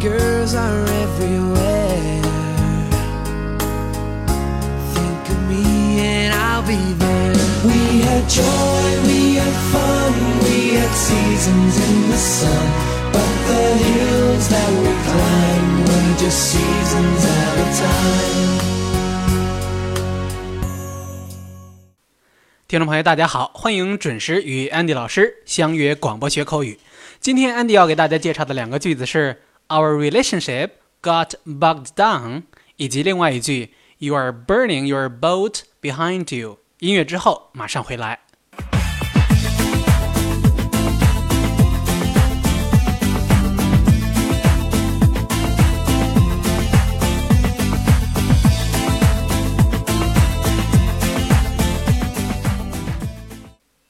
girls are everywhere. Think of me and I'll be there. We had joy, we had fun, we had seasons in the sun. But the hills that we climbed were just seasons at a time. 听众朋友，大家好，欢迎准时与 Andy 老师相约广播学口语。今天 Andy 要给大家介绍的两个句子是 Our relationship got bogged down，以及另外一句 You are burning your boat behind you。音乐之后马上回来。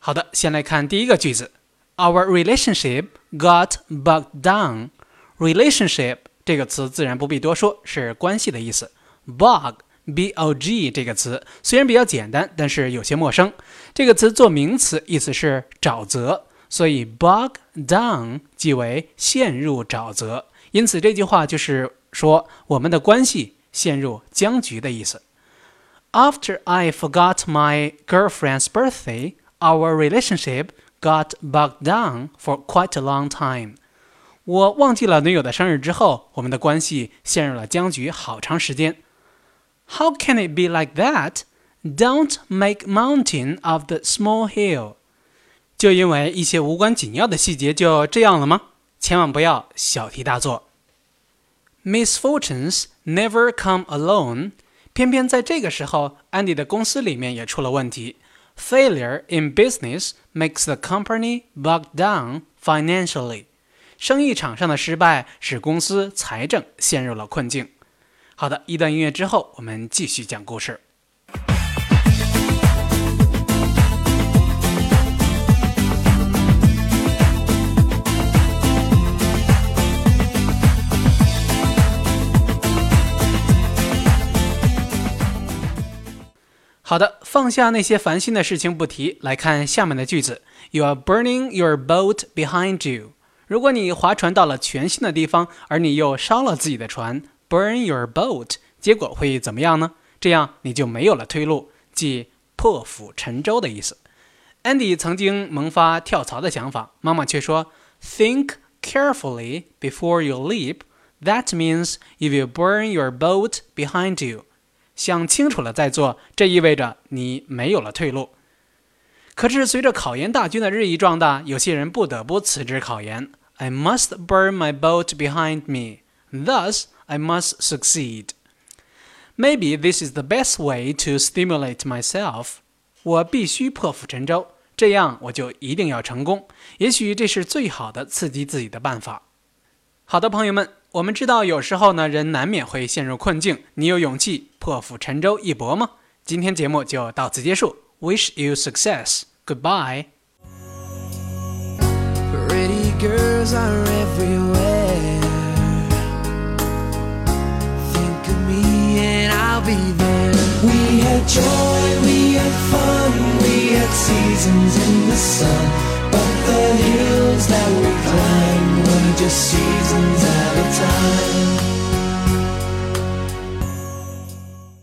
好的，先来看第一个句子，Our relationship got bogged down。 relationship 这个词自然不必多说，是关系的意思。bog，b-o-g 这个词虽然比较简单，但是有些陌生。这个词做名词，意思是沼泽，所以 bog down 即为陷入沼泽。因此这句话就是说我们的关系陷入僵局的意思。After I forgot my girlfriend's birthday. Our relationship got bogged down for quite a long time. 我忘记了女友的生日之后，我们的关系陷入了僵局好长时间。How can it be like that? Don't make mountain of the small hill. 就因为一些无关紧要的细节就这样了吗？千万不要小题大做。Misfortunes never come alone. 偏偏在这个时候，安迪的公司里面也出了问题。Failure in business makes the company bogged down financially. 生意场上的失败使公司财政陷入了困境。好的，一段音乐之后，我们继续讲故事。好的，放下那些烦心的事情不提，来看下面的句子。You are burning your boat behind you。如果你划船到了全新的地方，而你又烧了自己的船，burn your boat，结果会怎么样呢？这样你就没有了退路，即破釜沉舟的意思。Andy 曾经萌发跳槽的想法，妈妈却说：“Think carefully before you leap. That means you will burn your boat behind you.” 想清楚了再做，这意味着你没有了退路。可是随着考研大军的日益壮大，有些人不得不辞职考研。I must burn my boat behind me, thus I must succeed. Maybe this is the best way to stimulate myself. 我必须破釜沉舟，这样我就一定要成功。也许这是最好的刺激自己的办法。好的，朋友们。我们知道，有时候呢，人难免会陷入困境。你有勇气破釜沉舟一搏吗？今天节目就到此结束。Wish you success. Goodbye. Girls are everywhere. Think of me and I'll be there. We had joy, we had fun, we had seasons in the sun. But the hills that we climbed were just seasons at a time.